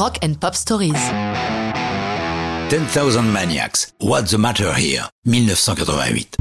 Rock and Pop Stories. 10,000 Maniacs, What's the Matter Here, 1988.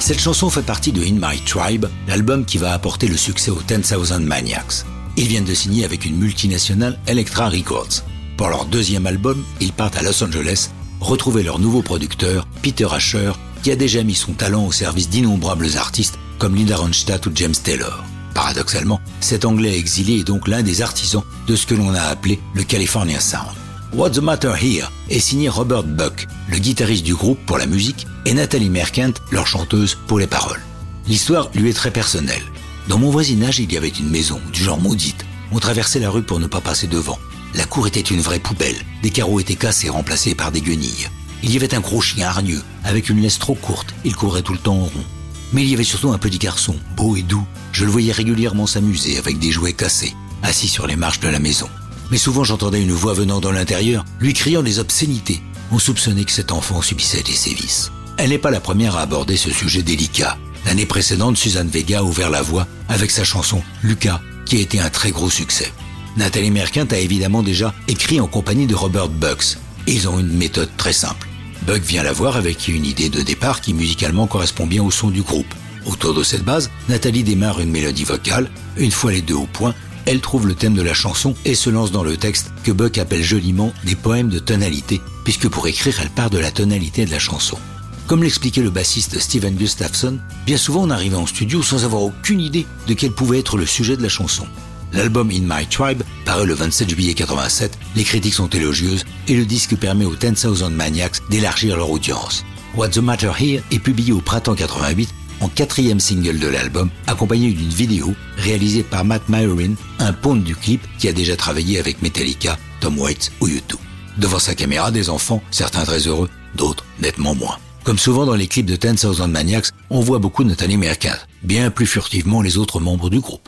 Cette chanson fait partie de In My Tribe, l'album qui va apporter le succès aux 10,000 Maniacs. Ils viennent de signer avec une multinationale Elektra Records. Pour leur deuxième album, ils partent à Los Angeles retrouver leur nouveau producteur, Peter Asher, qui a déjà mis son talent au service d'innombrables artistes comme Linda Ronstadt ou James Taylor. Paradoxalement, cet Anglais exilé est donc l'un des artisans de ce que l'on a appelé le California Sound. What's the Matter Here est signé Robert Buck, le guitariste du groupe pour la musique, et Nathalie Merkent, leur chanteuse pour les paroles. L'histoire lui est très personnelle. Dans mon voisinage, il y avait une maison, du genre maudite. On traversait la rue pour ne pas passer devant. La cour était une vraie poubelle. Des carreaux étaient cassés, remplacés par des guenilles. Il y avait un gros chien hargneux, avec une laisse trop courte. Il courait tout le temps en rond. Mais il y avait surtout un petit garçon, beau et doux. Je le voyais régulièrement s'amuser avec des jouets cassés, assis sur les marches de la maison. Mais souvent j'entendais une voix venant dans l'intérieur, lui criant des obscénités. On soupçonnait que cet enfant subissait des sévices. Elle n'est pas la première à aborder ce sujet délicat. L'année précédente, Suzanne Vega a ouvert la voie avec sa chanson Lucas, qui a été un très gros succès. Nathalie Merkint a évidemment déjà écrit en compagnie de Robert Bucks. ils ont une méthode très simple. Buck vient la voir avec une idée de départ qui musicalement correspond bien au son du groupe. Autour de cette base, Nathalie démarre une mélodie vocale. Une fois les deux au point, elle trouve le thème de la chanson et se lance dans le texte que Buck appelle joliment des poèmes de tonalité, puisque pour écrire, elle part de la tonalité de la chanson. Comme l'expliquait le bassiste Steven Gustafson, bien souvent on arrivait en studio sans avoir aucune idée de quel pouvait être le sujet de la chanson. L'album In My Tribe paraît le 27 juillet 87, les critiques sont élogieuses et le disque permet aux 10,000 Maniacs d'élargir leur audience. What's the Matter Here est publié au printemps 88 en quatrième single de l'album, accompagné d'une vidéo réalisée par Matt Myron, un pont du clip qui a déjà travaillé avec Metallica, Tom Waits ou U2. Devant sa caméra, des enfants, certains très heureux, d'autres nettement moins. Comme souvent dans les clips de 10,000 Maniacs, on voit beaucoup Nathalie Merkin, bien plus furtivement les autres membres du groupe.